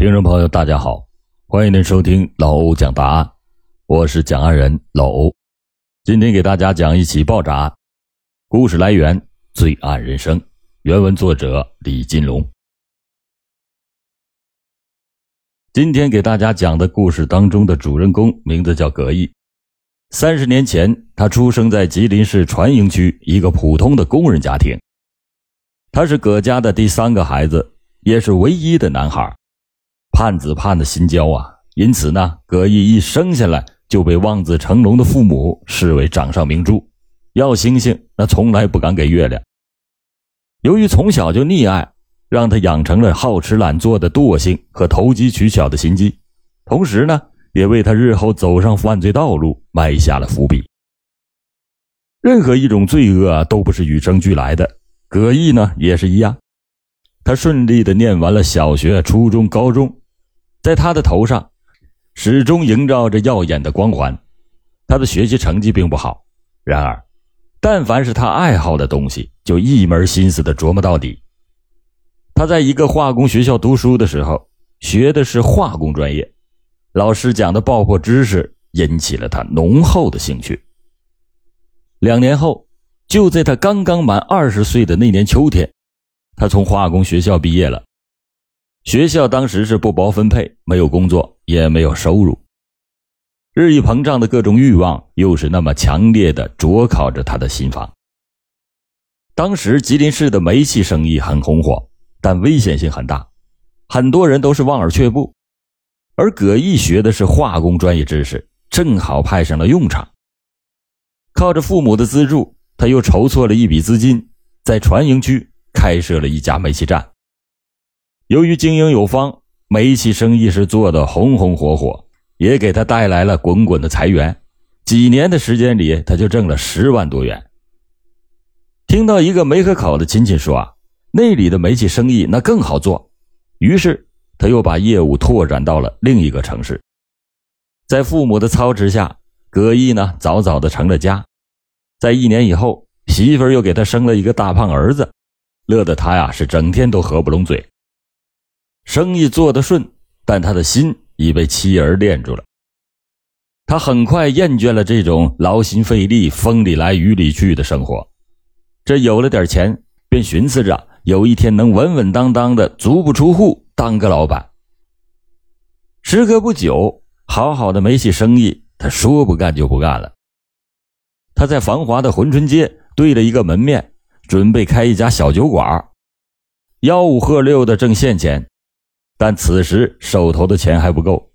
听众朋友，大家好，欢迎您收听老欧讲答案，我是讲案人老欧。今天给大家讲一起爆炸案，故事来源《罪案人生》，原文作者李金龙。今天给大家讲的故事当中的主人公名字叫葛毅。三十年前，他出生在吉林市船营区一个普通的工人家庭。他是葛家的第三个孩子，也是唯一的男孩。盼子盼的心焦啊，因此呢，葛毅一生下来就被望子成龙的父母视为掌上明珠，要星星那从来不敢给月亮。由于从小就溺爱，让他养成了好吃懒做的惰性和投机取巧的心机，同时呢，也为他日后走上犯罪道路埋下了伏笔。任何一种罪恶啊都不是与生俱来的，葛毅呢也是一样，他顺利的念完了小学、初中、高中。在他的头上，始终萦绕着耀眼的光环。他的学习成绩并不好，然而，但凡是他爱好的东西，就一门心思的琢磨到底。他在一个化工学校读书的时候，学的是化工专业，老师讲的爆破知识引起了他浓厚的兴趣。两年后，就在他刚刚满二十岁的那年秋天，他从化工学校毕业了。学校当时是不包分配，没有工作，也没有收入。日益膨胀的各种欲望，又是那么强烈的灼烤着他的心房。当时吉林市的煤气生意很红火，但危险性很大，很多人都是望而却步。而葛毅学的是化工专业知识，正好派上了用场。靠着父母的资助，他又筹措了一笔资金，在船营区开设了一家煤气站。由于经营有方，煤气生意是做的红红火火，也给他带来了滚滚的财源。几年的时间里，他就挣了十万多元。听到一个梅河口的亲戚说啊，那里的煤气生意那更好做，于是他又把业务拓展到了另一个城市。在父母的操持下，葛毅呢早早的成了家。在一年以后，媳妇儿又给他生了一个大胖儿子，乐得他呀是整天都合不拢嘴。生意做得顺，但他的心已被妻儿恋住了。他很快厌倦了这种劳心费力、风里来雨里去的生活。这有了点钱，便寻思着有一天能稳稳当当的足不出户当个老板。时隔不久，好好的煤气生意，他说不干就不干了。他在繁华的珲春街对了一个门面，准备开一家小酒馆，吆五喝六的挣现钱。但此时手头的钱还不够，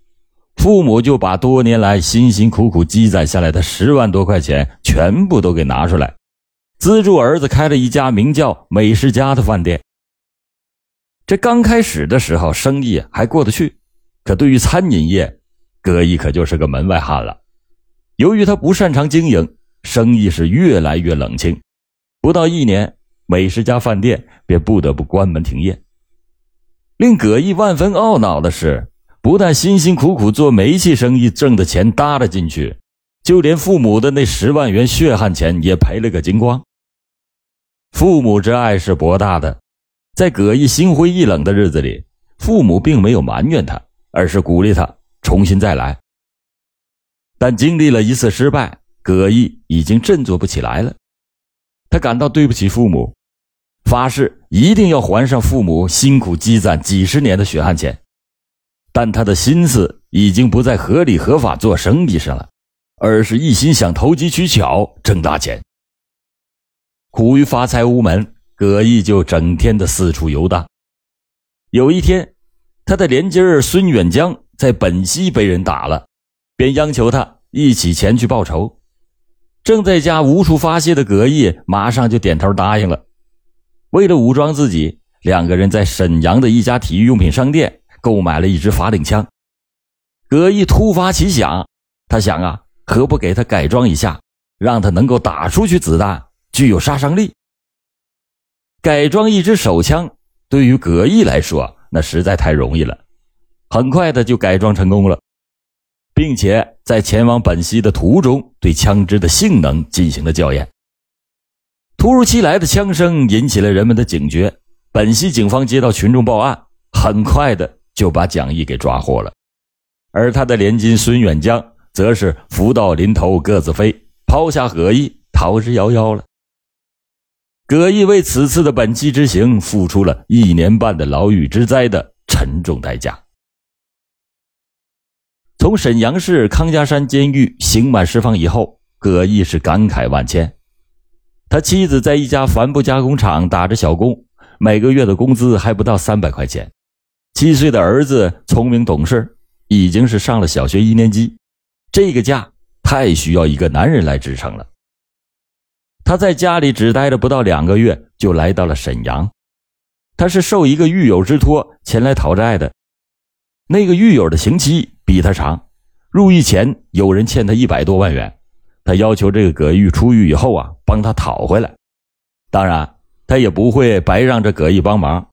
父母就把多年来辛辛苦苦积攒下来的十万多块钱全部都给拿出来，资助儿子开了一家名叫“美食家”的饭店。这刚开始的时候，生意还过得去，可对于餐饮业，葛毅可就是个门外汉了。由于他不擅长经营，生意是越来越冷清，不到一年，美食家饭店便不得不关门停业。令葛毅万分懊恼的是，不但辛辛苦苦做煤气生意挣的钱搭了进去，就连父母的那十万元血汗钱也赔了个精光。父母之爱是博大的，在葛毅心灰意冷的日子里，父母并没有埋怨他，而是鼓励他重新再来。但经历了一次失败，葛毅已经振作不起来了，他感到对不起父母。发誓一定要还上父母辛苦积攒几十年的血汗钱，但他的心思已经不在合理合法做生意上了，而是一心想投机取巧挣大钱。苦于发财无门，葛毅就整天的四处游荡。有一天，他的连襟儿孙远江在本溪被人打了，便央求他一起前去报仇。正在家无处发泄的葛毅马上就点头答应了。为了武装自己，两个人在沈阳的一家体育用品商店购买了一支法令枪。葛毅突发奇想，他想啊，何不给他改装一下，让他能够打出去子弹，具有杀伤力。改装一支手枪对于葛毅来说，那实在太容易了，很快的就改装成功了，并且在前往本溪的途中，对枪支的性能进行了校验。突如其来的枪声引起了人们的警觉，本溪警方接到群众报案，很快的就把蒋毅给抓获了，而他的连襟孙远江则是福到临头各自飞，抛下葛毅逃之夭夭了。葛毅为此次的本溪之行付出了一年半的牢狱之灾的沉重代价。从沈阳市康家山监狱刑满释放以后，葛毅是感慨万千。他妻子在一家帆布加工厂打着小工，每个月的工资还不到三百块钱。七岁的儿子聪明懂事，已经是上了小学一年级。这个家太需要一个男人来支撑了。他在家里只待了不到两个月，就来到了沈阳。他是受一个狱友之托前来讨债的。那个狱友的刑期比他长，入狱前有人欠他一百多万元，他要求这个葛玉出狱以后啊帮他讨回来。当然，他也不会白让这葛毅帮忙。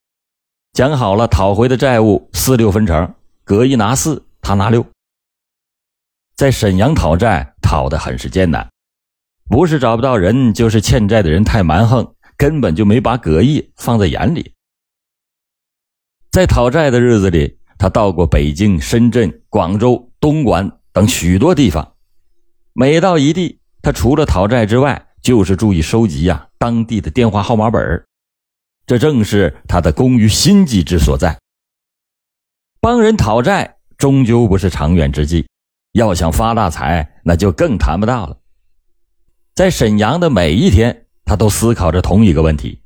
讲好了，讨回的债务四六分成，葛毅拿四，他拿六。在沈阳讨债讨的很是艰难。不是找不到人，就是欠债的人太蛮横，根本就没把葛毅放在眼里。在讨债的日子里，他到过北京、深圳、广州、东莞等许多地方。每到一地，他除了讨债之外，就是注意收集呀当地的电话号码本这正是他的工于心计之所在。帮人讨债终究不是长远之计，要想发大财，那就更谈不到了。在沈阳的每一天，他都思考着同一个问题：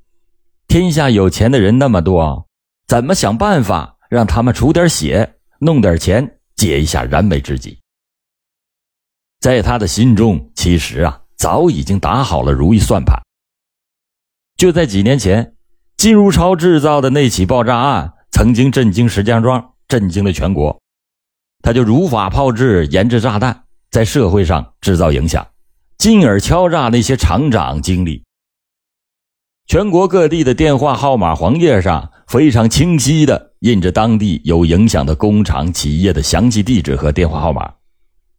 天下有钱的人那么多，怎么想办法让他们出点血，弄点钱，解一下燃眉之急？在他的心中，其实啊，早已经打好了如意算盘。就在几年前，金如超制造的那起爆炸案，曾经震惊石家庄，震惊了全国。他就如法炮制、研制炸弹，在社会上制造影响。进而敲诈那些厂长经理。全国各地的电话号码黄页上非常清晰的印着当地有影响的工厂企业的详细地址和电话号码。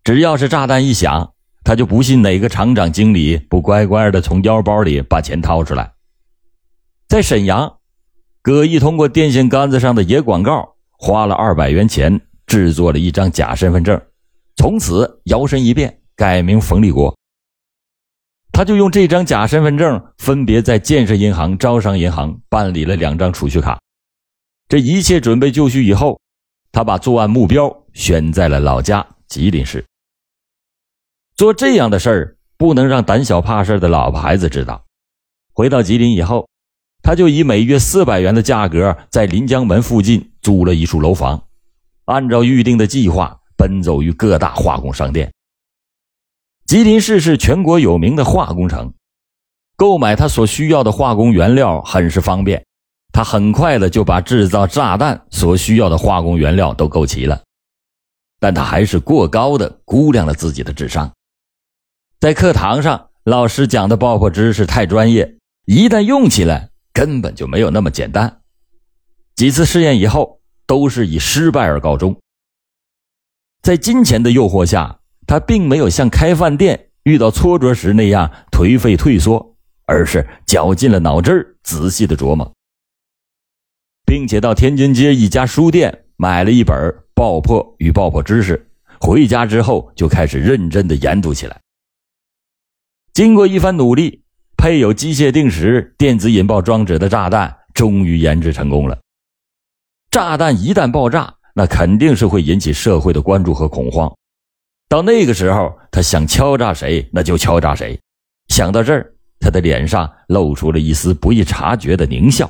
只要是炸弹一响，他就不信哪个厂长经理不乖乖的从腰包里把钱掏出来。在沈阳，葛毅通过电线杆子上的野广告，花了二百元钱制作了一张假身份证，从此摇身一变，改名冯立国。他就用这张假身份证，分别在建设银行、招商银行办理了两张储蓄卡。这一切准备就绪以后，他把作案目标选在了老家吉林市。做这样的事儿，不能让胆小怕事的老婆孩子知道。回到吉林以后，他就以每月四百元的价格，在临江门附近租了一处楼房，按照预定的计划，奔走于各大化工商店。吉林市是全国有名的化工城，购买他所需要的化工原料很是方便。他很快的就把制造炸弹所需要的化工原料都购齐了，但他还是过高的估量了自己的智商。在课堂上，老师讲的爆破知识太专业，一旦用起来，根本就没有那么简单。几次试验以后，都是以失败而告终。在金钱的诱惑下。他并没有像开饭店遇到挫折时那样颓废退缩，而是绞尽了脑汁仔细的琢磨，并且到天津街一家书店买了一本《爆破与爆破知识》，回家之后就开始认真的研读起来。经过一番努力，配有机械定时电子引爆装置的炸弹终于研制成功了。炸弹一旦爆炸，那肯定是会引起社会的关注和恐慌。到那个时候，他想敲诈谁，那就敲诈谁。想到这儿，他的脸上露出了一丝不易察觉的狞笑。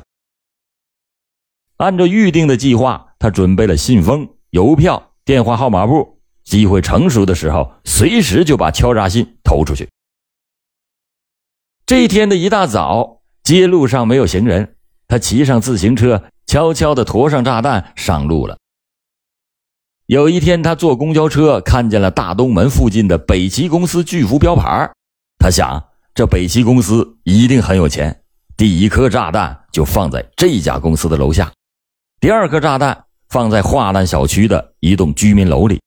按照预定的计划，他准备了信封、邮票、电话号码簿，机会成熟的时候，随时就把敲诈信投出去。这一天的一大早，街路上没有行人，他骑上自行车，悄悄地驮上炸弹上路了。有一天，他坐公交车看见了大东门附近的北齐公司巨幅标牌他想，这北齐公司一定很有钱。第一颗炸弹就放在这家公司的楼下，第二颗炸弹放在华南小区的一栋居民楼里。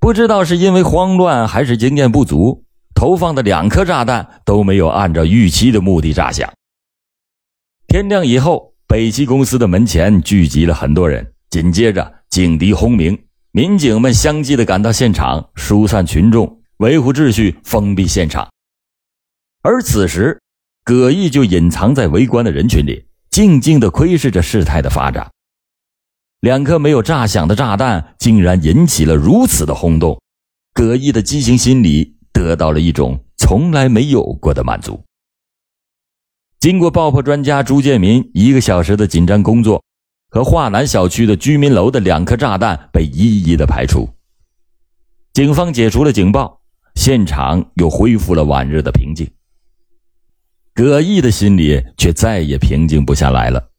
不知道是因为慌乱还是经验不足，投放的两颗炸弹都没有按照预期的目的炸响。天亮以后，北汽公司的门前聚集了很多人。紧接着警笛轰鸣，民警们相继的赶到现场，疏散群众，维护秩序，封闭现场。而此时，葛毅就隐藏在围观的人群里，静静的窥视着事态的发展。两颗没有炸响的炸弹，竟然引起了如此的轰动，葛毅的畸形心理得到了一种从来没有过的满足。经过爆破专家朱建民一个小时的紧张工作，和华南小区的居民楼的两颗炸弹被一一的排除，警方解除了警报，现场又恢复了往日的平静。葛毅的心里却再也平静不下来了。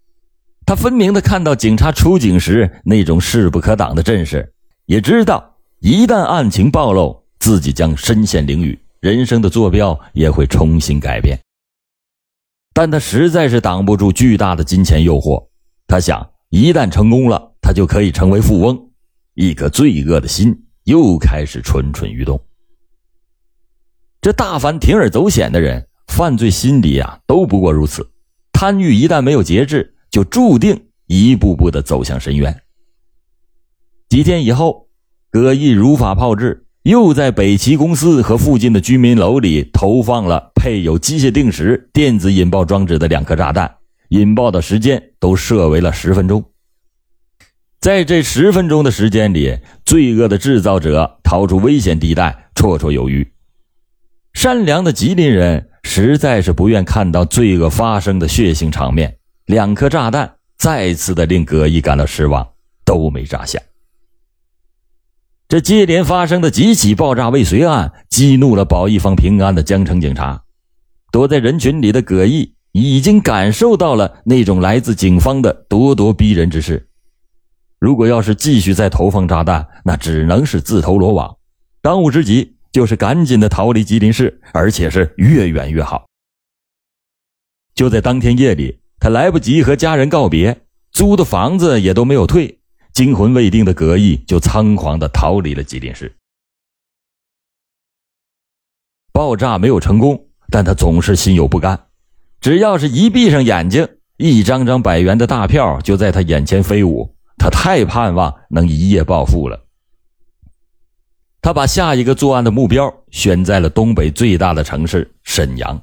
他分明的看到警察出警时那种势不可挡的阵势，也知道一旦案情暴露，自己将身陷囹圄，人生的坐标也会重新改变。但他实在是挡不住巨大的金钱诱惑。他想，一旦成功了，他就可以成为富翁。一颗罪恶的心又开始蠢蠢欲动。这大凡铤而走险的人。犯罪心理啊，都不过如此。贪欲一旦没有节制，就注定一步步的走向深渊。几天以后，葛毅如法炮制，又在北齐公司和附近的居民楼里投放了配有机械定时电子引爆装置的两颗炸弹，引爆的时间都设为了十分钟。在这十分钟的时间里，罪恶的制造者逃出危险地带绰绰有余。善良的吉林人。实在是不愿看到罪恶发生的血腥场面。两颗炸弹再次的令葛毅感到失望，都没炸响。这接连发生的几起爆炸未遂案，激怒了保一方平安的江城警察。躲在人群里的葛毅已经感受到了那种来自警方的咄咄逼人之势。如果要是继续再投放炸弹，那只能是自投罗网。当务之急。就是赶紧的逃离吉林市，而且是越远越好。就在当天夜里，他来不及和家人告别，租的房子也都没有退，惊魂未定的葛毅就仓皇的逃离了吉林市。爆炸没有成功，但他总是心有不甘。只要是一闭上眼睛，一张张百元的大票就在他眼前飞舞，他太盼望能一夜暴富了。他把下一个作案的目标选在了东北最大的城市沈阳。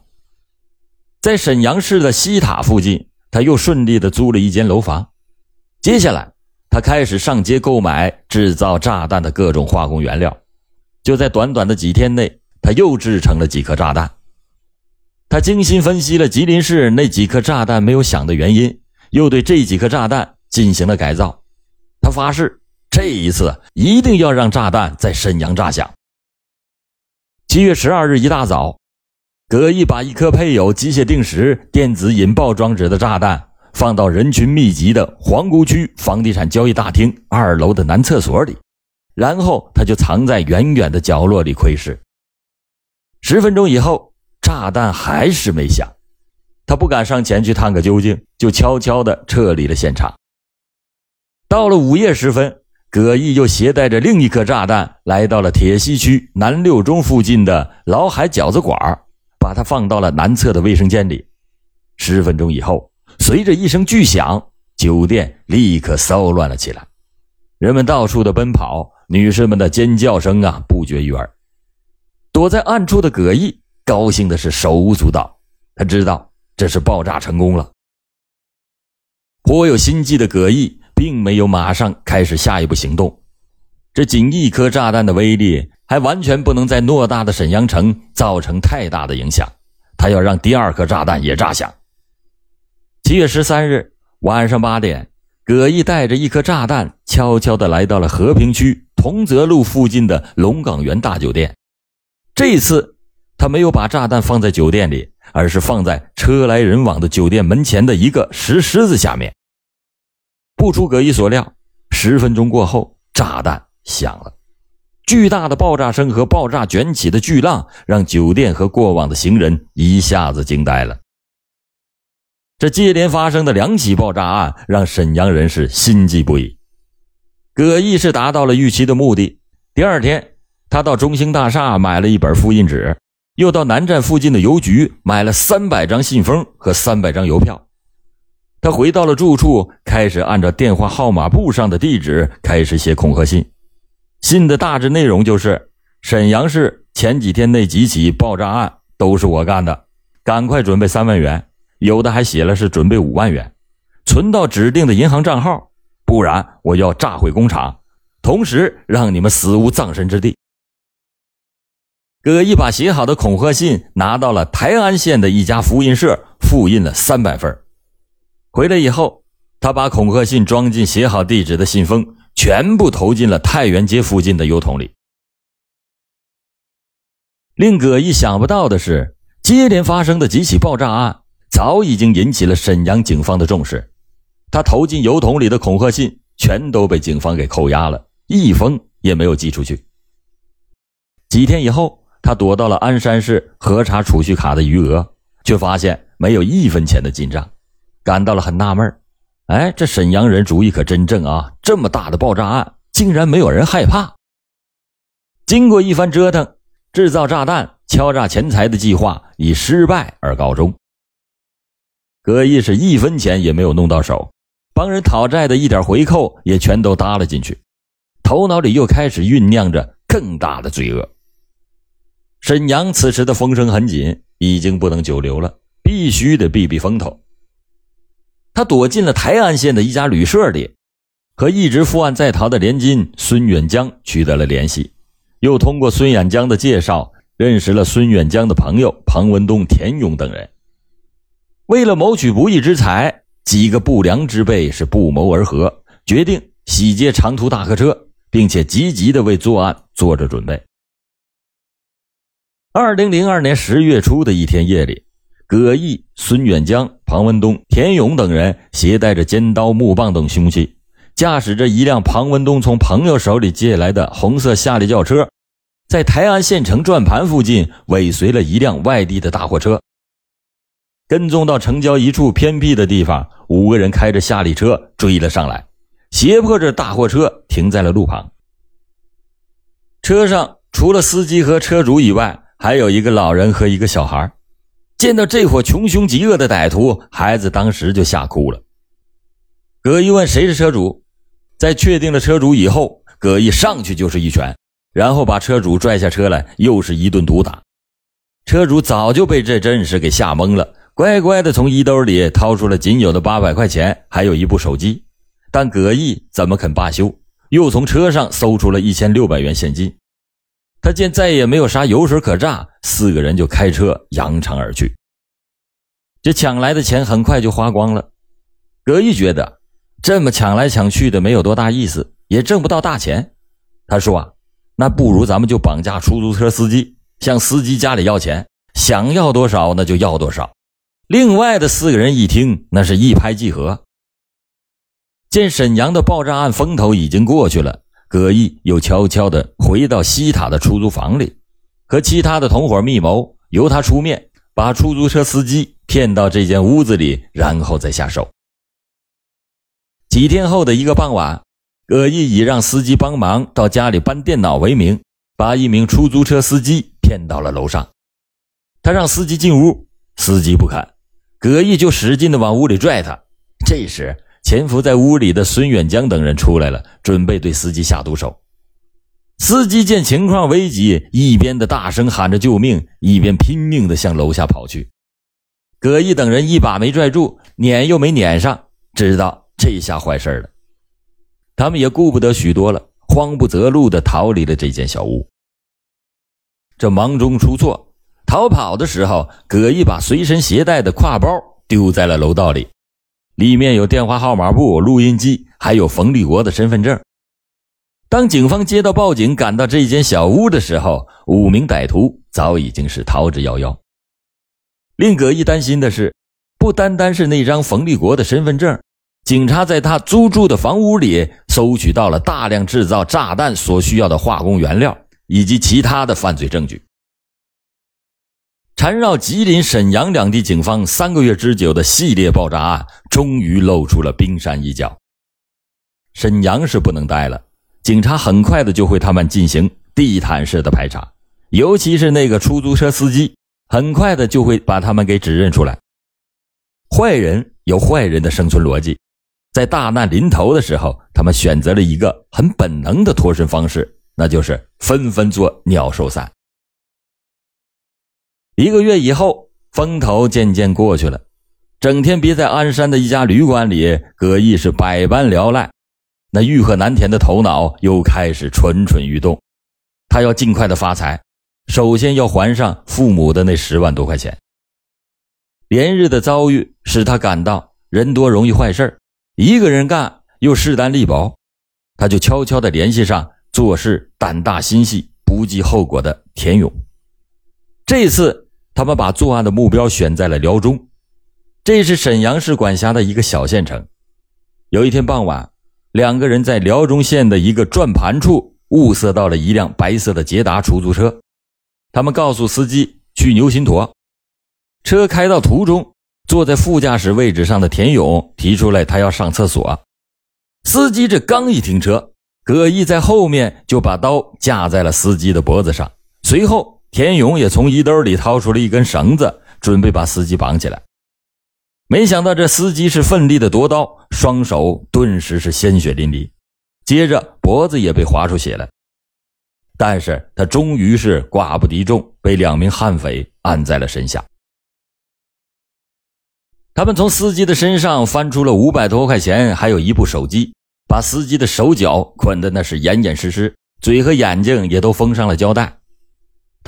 在沈阳市的西塔附近，他又顺利的租了一间楼房。接下来，他开始上街购买制造炸弹的各种化工原料。就在短短的几天内，他又制成了几颗炸弹。他精心分析了吉林市那几颗炸弹没有响的原因，又对这几颗炸弹进行了改造。他发誓。这一次一定要让炸弹在沈阳炸响。七月十二日一大早，葛毅把一颗配有机械定时电子引爆装置的炸弹放到人群密集的皇姑区房地产交易大厅二楼的男厕所里，然后他就藏在远远的角落里窥视。十分钟以后，炸弹还是没响，他不敢上前去探个究竟，就悄悄地撤离了现场。到了午夜时分。葛毅又携带着另一颗炸弹来到了铁西区南六中附近的老海饺子馆把它放到了南侧的卫生间里。十分钟以后，随着一声巨响，酒店立刻骚乱了起来，人们到处的奔跑，女士们的尖叫声啊不绝于耳。躲在暗处的葛毅高兴的是手舞足蹈，他知道这是爆炸成功了。颇有心计的葛毅。并没有马上开始下一步行动，这仅一颗炸弹的威力还完全不能在偌大的沈阳城造成太大的影响。他要让第二颗炸弹也炸响。七月十三日晚上八点，葛毅带着一颗炸弹悄悄地来到了和平区同泽路附近的龙岗园大酒店。这次他没有把炸弹放在酒店里，而是放在车来人往的酒店门前的一个石狮子下面。不出葛毅所料，十分钟过后，炸弹响了。巨大的爆炸声和爆炸卷起的巨浪，让酒店和过往的行人一下子惊呆了。这接连发生的两起爆炸案，让沈阳人是心悸不已。葛毅是达到了预期的目的。第二天，他到中兴大厦买了一本复印纸，又到南站附近的邮局买了三百张信封和三百张邮票。他回到了住处，开始按照电话号码簿上的地址开始写恐吓信。信的大致内容就是：沈阳市前几天那几起爆炸案都是我干的，赶快准备三万元。有的还写了是准备五万元，存到指定的银行账号，不然我要炸毁工厂，同时让你们死无葬身之地。葛毅把写好的恐吓信拿到了台安县的一家复印社，复印了三百份。回来以后，他把恐吓信装进写好地址的信封，全部投进了太原街附近的邮筒里。令葛毅想不到的是，接连发生的几起爆炸案早已经引起了沈阳警方的重视。他投进邮筒里的恐吓信全都被警方给扣押了，一封也没有寄出去。几天以后。他躲到了鞍山市核查储蓄卡的余额，却发现没有一分钱的进账，感到了很纳闷哎，这沈阳人主意可真正啊！这么大的爆炸案，竟然没有人害怕。经过一番折腾，制造炸弹、敲诈钱财的计划以失败而告终。葛毅是一分钱也没有弄到手，帮人讨债的一点回扣也全都搭了进去，头脑里又开始酝酿着更大的罪恶。沈阳此时的风声很紧，已经不能久留了，必须得避避风头。他躲进了台安县的一家旅社里，和一直负案在逃的连金孙远江取得了联系，又通过孙远江的介绍认识了孙远江的朋友庞文东、田勇等人。为了谋取不义之财，几个不良之辈是不谋而合，决定洗劫长途大客车，并且积极的为作案做着准备。二零零二年十月初的一天夜里，葛毅、孙远江、庞文东、田勇等人携带着尖刀、木棒等凶器，驾驶着一辆庞文东从朋友手里借来的红色夏利轿车，在台安县城转盘附近尾随了一辆外地的大货车，跟踪到城郊一处偏僻的地方，五个人开着夏利车追了上来，胁迫着大货车停在了路旁。车上除了司机和车主以外，还有一个老人和一个小孩，见到这伙穷凶极恶的歹徒，孩子当时就吓哭了。葛毅问谁是车主，在确定了车主以后，葛毅上去就是一拳，然后把车主拽下车来，又是一顿毒打。车主早就被这阵势给吓懵了，乖乖的从衣兜里掏出了仅有的八百块钱，还有一部手机。但葛毅怎么肯罢休，又从车上搜出了一千六百元现金。他见再也没有啥油水可榨，四个人就开车扬长而去。这抢来的钱很快就花光了。葛毅觉得这么抢来抢去的没有多大意思，也挣不到大钱。他说：“啊，那不如咱们就绑架出租车司机，向司机家里要钱，想要多少那就要多少。”另外的四个人一听，那是一拍即合。见沈阳的爆炸案风头已经过去了。葛毅又悄悄地回到西塔的出租房里，和其他的同伙密谋，由他出面把出租车司机骗到这间屋子里，然后再下手。几天后的一个傍晚，葛毅以让司机帮忙到家里搬电脑为名，把一名出租车司机骗到了楼上。他让司机进屋，司机不肯，葛毅就使劲的往屋里拽他。这时，潜伏在屋里的孙远江等人出来了，准备对司机下毒手。司机见情况危急，一边的大声喊着救命，一边拼命的向楼下跑去。葛毅等人一把没拽住，撵又没撵上，知道这下坏事了。他们也顾不得许多了，慌不择路的逃离了这间小屋。这忙中出错，逃跑的时候，葛毅把随身携带的挎包丢在了楼道里。里面有电话号码簿、录音机，还有冯立国的身份证。当警方接到报警，赶到这间小屋的时候，五名歹徒早已经是逃之夭夭。令葛毅担心的是，不单单是那张冯立国的身份证，警察在他租住的房屋里搜取到了大量制造炸弹所需要的化工原料以及其他的犯罪证据。缠绕吉林、沈阳两地警方三个月之久的系列爆炸案，终于露出了冰山一角。沈阳是不能待了，警察很快的就会他们进行地毯式的排查，尤其是那个出租车司机，很快的就会把他们给指认出来。坏人有坏人的生存逻辑，在大难临头的时候，他们选择了一个很本能的脱身方式，那就是纷纷做鸟兽散。一个月以后，风头渐渐过去了，整天憋在鞍山的一家旅馆里，葛毅是百般聊赖，那欲壑难填的头脑又开始蠢蠢欲动，他要尽快的发财，首先要还上父母的那十万多块钱。连日的遭遇使他感到人多容易坏事一个人干又势单力薄，他就悄悄地联系上做事胆大心细、不计后果的田勇。这次他们把作案的目标选在了辽中，这是沈阳市管辖的一个小县城。有一天傍晚，两个人在辽中县的一个转盘处物色到了一辆白色的捷达出租车，他们告诉司机去牛心坨。车开到途中，坐在副驾驶位置上的田勇提出来，他要上厕所。司机这刚一停车，葛毅在后面就把刀架在了司机的脖子上。随后，田勇也从衣兜里掏出了一根绳子，准备把司机绑起来。没想到这司机是奋力的夺刀，双手顿时是鲜血淋漓，接着脖子也被划出血来。但是他终于是寡不敌众，被两名悍匪按在了身下。他们从司机的身上翻出了五百多块钱，还有一部手机，把司机的手脚捆得那是严严实实，嘴和眼睛也都封上了胶带。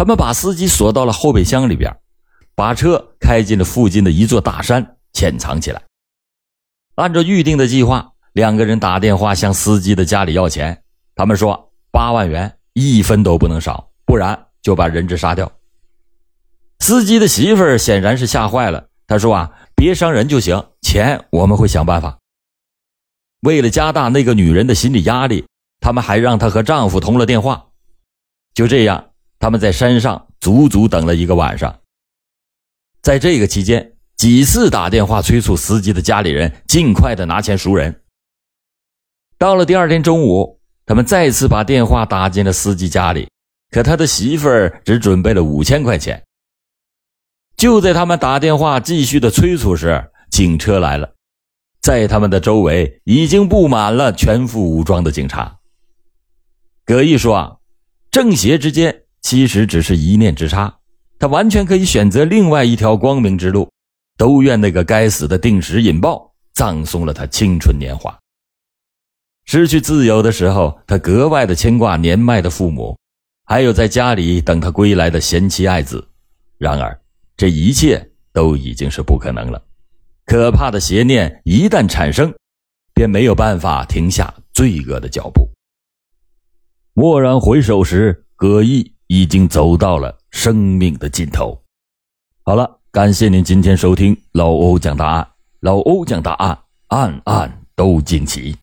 他们把司机锁到了后备箱里边，把车开进了附近的一座大山，潜藏起来。按照预定的计划，两个人打电话向司机的家里要钱，他们说八万元，一分都不能少，不然就把人质杀掉。司机的媳妇儿显然是吓坏了，他说啊。别伤人就行，钱我们会想办法。为了加大那个女人的心理压力，他们还让她和丈夫通了电话。就这样，他们在山上足足等了一个晚上。在这个期间，几次打电话催促司机的家里人尽快的拿钱赎人。到了第二天中午，他们再次把电话打进了司机家里，可他的媳妇儿只准备了五千块钱。就在他们打电话继续的催促时，警车来了，在他们的周围已经布满了全副武装的警察。葛毅说：“啊，正邪之间其实只是一念之差，他完全可以选择另外一条光明之路。都怨那个该死的定时引爆，葬送了他青春年华。失去自由的时候，他格外的牵挂年迈的父母，还有在家里等他归来的贤妻爱子。然而。”这一切都已经是不可能了，可怕的邪念一旦产生，便没有办法停下罪恶的脚步。蓦然回首时，葛毅已经走到了生命的尽头。好了，感谢您今天收听老欧讲答案，老欧讲答案，案案都惊奇。